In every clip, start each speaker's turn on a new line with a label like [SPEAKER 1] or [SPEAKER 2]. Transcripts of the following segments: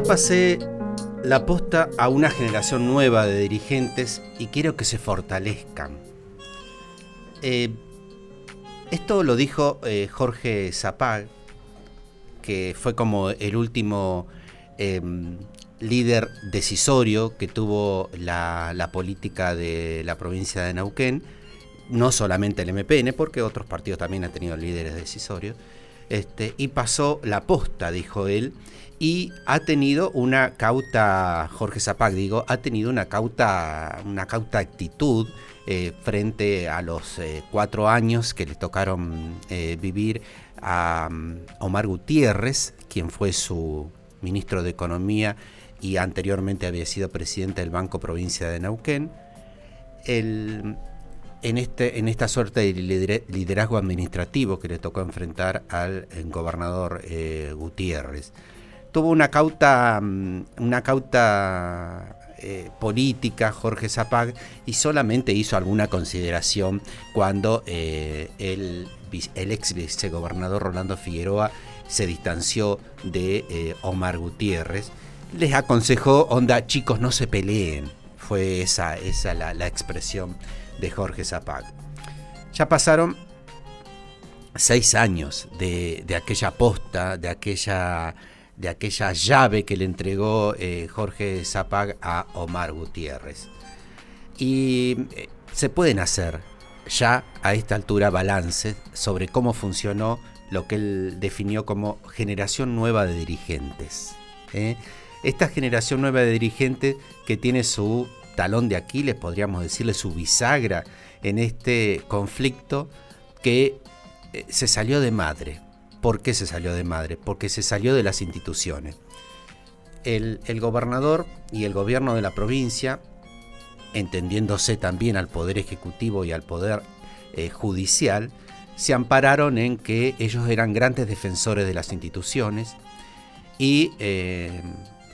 [SPEAKER 1] Ya pasé la posta a una generación nueva de dirigentes y quiero que se fortalezcan. Eh, esto lo dijo eh, Jorge Zapag, que fue como el último em, líder decisorio que tuvo la, política de la provincia de Neuquén, no solamente el MPN, porque otros partidos también han tenido líderes decisorios, este, y pasó la posta, dijo él, y ha tenido una cauta, Jorge Zapag digo, ha tenido una cauta, una cauta actitud eh, frente a los eh, cuatro años que le tocaron eh, vivir a um, Omar Gutiérrez, quien fue su ministro de Economía y anteriormente había sido presidente del Banco Provincia de Neuquén. En, este, en esta suerte de liderazgo administrativo que le tocó enfrentar al gobernador Gutiérrez tuvo una cauta, mm, una cauta eh, política, Jorge Zapag, y solamente hizo alguna consideración cuando eh, el, ex vicegobernador Rolando Figueroa se distanció de eh, Omar Gutiérrez. Les aconsejó, onda, chicos, no se peleen. Fue esa, esa la, expresión de Jorge Zapag. Ya pasaron seis años de, de aquella posta, de aquella de aquella llave que le entregó eh, Jorge Zapag a Omar Gutiérrez. Y eh, se pueden hacer ya a esta altura balances sobre cómo funcionó lo que él definió como generación nueva de dirigentes. ¿eh? Esta generación nueva de dirigentes que tiene su talón de Aquiles, podríamos decirle su bisagra en este conflicto que se salió de madre ¿Por qué se salió de madre? Porque se salió de las instituciones. El, gobernador y el gobierno de la provincia, entendiéndose también al poder ejecutivo y al poder eh, judicial, se ampararon en que ellos eran grandes defensores de las instituciones y eh,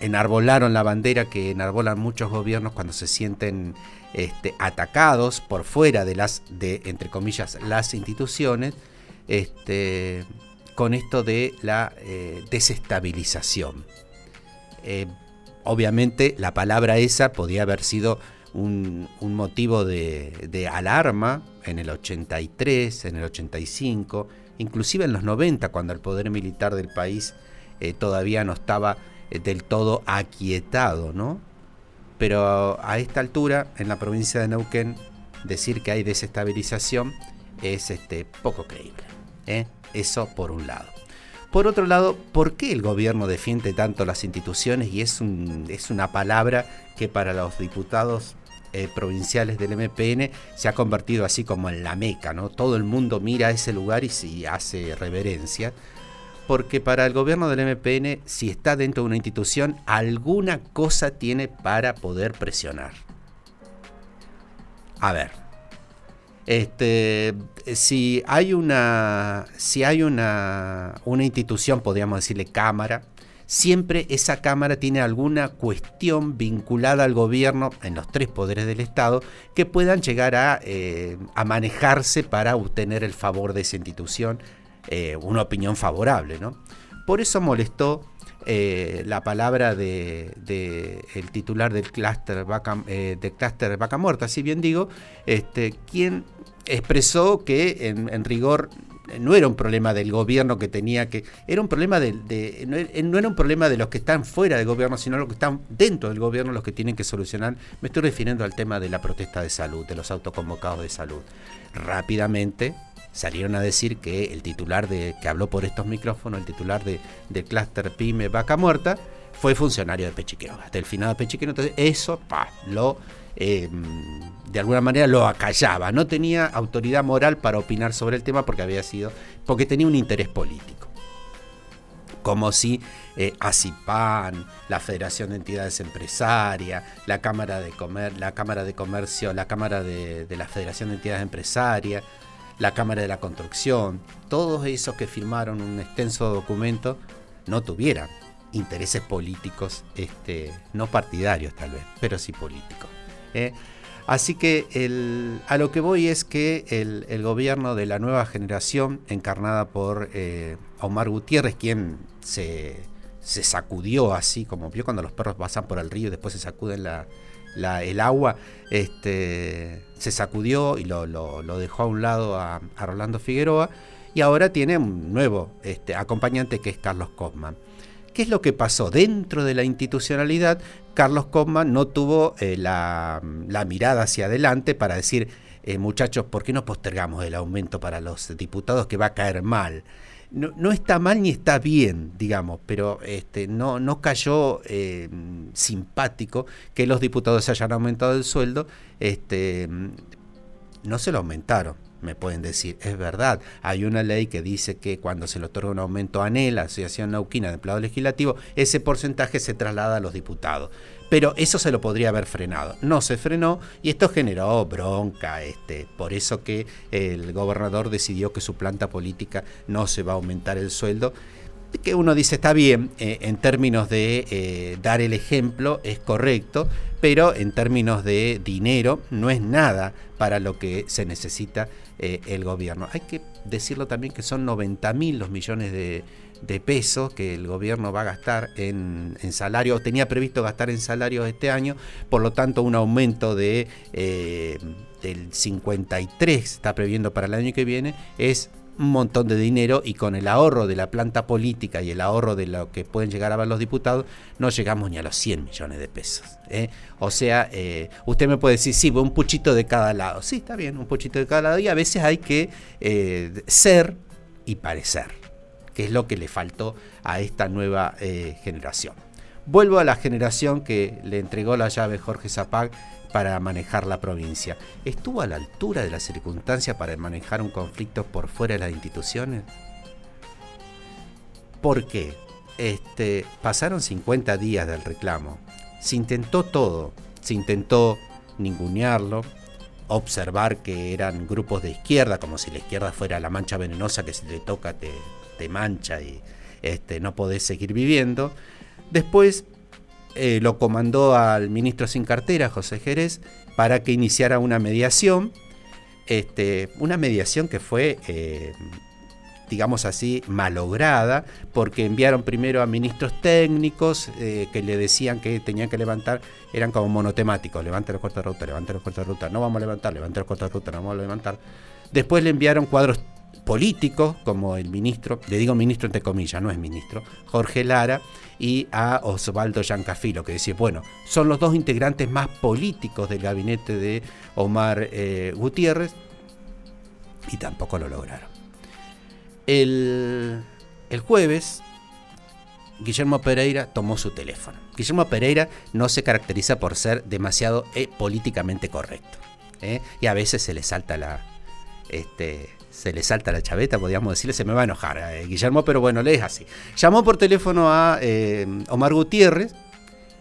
[SPEAKER 1] enarbolaron la bandera que enarbolan muchos gobiernos cuando se sienten este, atacados por fuera de las, de, entre comillas, las instituciones, este, con esto de la eh, desestabilización. Eh, obviamente la palabra esa podía haber sido un, motivo de, alarma en el 83, en el 85, inclusive en los 90, cuando el poder militar del país eh, todavía no estaba del todo aquietado, ¿no? Pero a esta altura, en la provincia de Neuquén, decir que hay desestabilización es este, poco creíble. Eso por un lado. Por otro lado, ¿por qué el gobierno defiende tanto las instituciones? Y es, es una palabra que para los diputados eh, provinciales del MPN se ha convertido así como en la meca, ¿no? Todo el mundo mira ese lugar y se hace reverencia. Porque para el gobierno del MPN, si está dentro de una institución, alguna cosa tiene para poder presionar. A ver, este, si hay una, si hay una, una institución, podríamos decirle cámara, siempre esa cámara tiene alguna cuestión vinculada al gobierno en los tres poderes del Estado que puedan llegar a, eh, manejarse para obtener el favor de esa institución, eh, una opinión favorable. ¿no? Por eso molestó eh, la palabra de, el titular del clúster vaca, de clúster vaca muerta, si bien digo, este, quien expresó que en, rigor no era un problema del gobierno que tenía que. Era un problema de. no, era un problema de los que están fuera del gobierno, sino los que están dentro del gobierno los que tienen que solucionar. Me estoy refiriendo al tema de la protesta de salud, de los autoconvocados de salud. Rápidamente salieron a decir que el titular de. que habló por estos micrófonos, el titular de, del clúster PYME Vaca Muerta, fue funcionario de Pechiquero, hasta el final de Pechiquero. Entonces, eso, lo eh, de alguna manera lo acallaba, no tenía autoridad moral para opinar sobre el tema porque había sido, porque tenía un interés político. Como si eh, ACIPAN, la Federación de Entidades Empresarias, la Cámara de, Comer, la Cámara de Comercio, la Cámara de, la Federación de Entidades Empresarias, la Cámara de la Construcción, todos esos que firmaron un extenso documento no tuvieran intereses políticos, este, no partidarios tal vez, pero sí políticos. ¿eh? Así que a lo que voy es que el, gobierno de la nueva generación, encarnada por eh, Omar Gutiérrez, quien se, se sacudió así, como vio cuando los perros pasan por el río y después se sacuden la, el agua, este, se sacudió y lo, dejó a un lado a, Rolando Figueroa y ahora tiene un nuevo este, acompañante que es Carlos Cosman. ¿Qué es lo que pasó? Dentro de la institucionalidad, Carlos Cosman no tuvo eh, la, mirada hacia adelante para decir, eh, muchachos, ¿por qué no postergamos el aumento para los diputados que va a caer mal? No, está mal ni está bien, digamos, pero este, no, no cayó eh, simpático que los diputados hayan aumentado el sueldo, este, no se lo aumentaron. Me pueden decir, es verdad, hay una ley que dice que cuando se le otorga un aumento a ANEL, Asociación Nauquina de Empleado Legislativo, ese porcentaje se traslada a los diputados pero eso se lo podría haber frenado. No se frenó y esto generó bronca, este, por eso que el gobernador decidió que su planta política no se va a aumentar el sueldo. Que uno dice está bien, eh, en términos de eh, dar el ejemplo es correcto, pero en términos de dinero no es nada para lo que se necesita eh, el gobierno. Hay que decirlo también que son 90 mil los millones de, pesos que el gobierno va a gastar en, en salario, tenía previsto gastar en salarios este año, por lo tanto un aumento de del 53 está previendo para el año que viene, es un montón de dinero y con el ahorro de la planta política y el ahorro de lo que pueden llegar a ver los diputados, no llegamos ni a los 100 millones de pesos. ¿eh? O sea, eh, usted me puede decir, sí, un puchito de cada lado. Sí, está bien, un puchito de cada lado y a veces hay que ser y parecer que es lo que le faltó a esta nueva eh, generación. Vuelvo a la generación que le entregó la llave Jorge Zapag para manejar la provincia. ¿Estuvo a la altura de la circunstancia para manejar un conflicto por fuera de las instituciones? ¿Por qué? Este, pasaron 50 días del reclamo. Se intentó todo. Se intentó ningunearlo, observar que eran grupos de izquierda, como si la izquierda fuera la mancha venenosa que si te toca te, te mancha y este, no podés seguir viviendo. Después eh, lo comandó al ministro sin cartera, José Jerez, para que iniciara una mediación. Este, una mediación que fue, eh, digamos así, malograda, porque enviaron primero a ministros técnicos eh, que le decían que tenían que levantar, eran como monotemáticos, levante los cortos de ruta, levante los cortos de ruta, no vamos a levantar, levante los cortos de ruta, no vamos a levantar. Después le enviaron cuadros políticos como el ministro, le digo ministro entre comillas, no es ministro, Jorge Lara y a Osvaldo Yancafilo, que decía, bueno, son los dos integrantes más políticos del gabinete de Omar eh, Gutiérrez y tampoco lo lograron. El, el jueves, Guillermo Pereira tomó su teléfono. Guillermo Pereira no se caracteriza por ser demasiado eh, políticamente correcto. ¿eh? Y a veces se le salta la, este, se le salta la chaveta, podríamos decirle, se me va a enojar eh, Guillermo, pero bueno, le es así. Llamó por teléfono a eh, Omar Gutiérrez,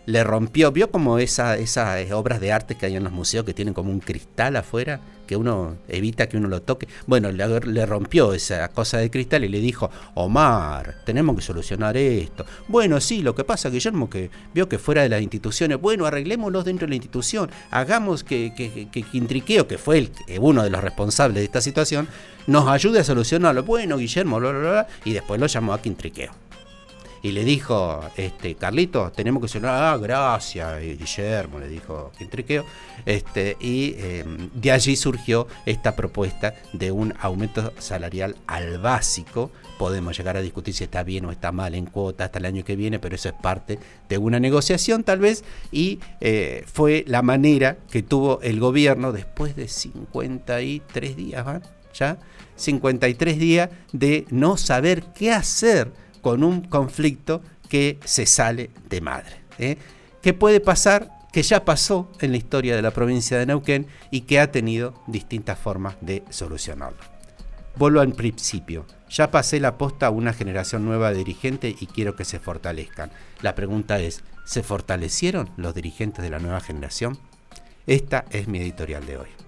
[SPEAKER 1] le rompió, vio como esa, esas eh, obras de arte que hay en los museos que tienen como un cristal afuera, que uno evita que uno lo toque. Bueno, le, rompió esa cosa de cristal y le dijo, Omar, tenemos que solucionar esto. Bueno, sí, lo que pasa, Guillermo, que vio que fuera de las instituciones, bueno, arreglémoslo dentro de la institución, hagamos que, que, que, Quintriqueo, que fue el, uno de los responsables de esta situación, nos ayude a solucionarlo. Bueno, Guillermo, bla, bla, bla, y después lo llamó a Quintriqueo y le dijo, este, Carlito, tenemos que solucionar, ah, gracias, Guillermo, le dijo Quintriqueo, este, y em, de allí surgió esta propuesta de un aumento salarial al básico. Podemos llegar a discutir si está bien o está mal en cuota hasta el año que viene, pero eso es parte de una negociación tal vez, y eh, fue la manera que tuvo el gobierno después de 53 días, ¿van? ¿Ya? 53 días de no saber qué hacer con un conflicto que se sale de madre. ¿eh? ¿Qué puede pasar? Que ya pasó en la historia de la provincia de Neuquén y que ha tenido distintas formas de solucionarlo. Vuelvo al principio. Ya pasé la posta a una generación nueva de dirigentes y quiero que se fortalezcan. La pregunta es, ¿se fortalecieron los dirigentes de la nueva generación? Esta es mi editorial de hoy.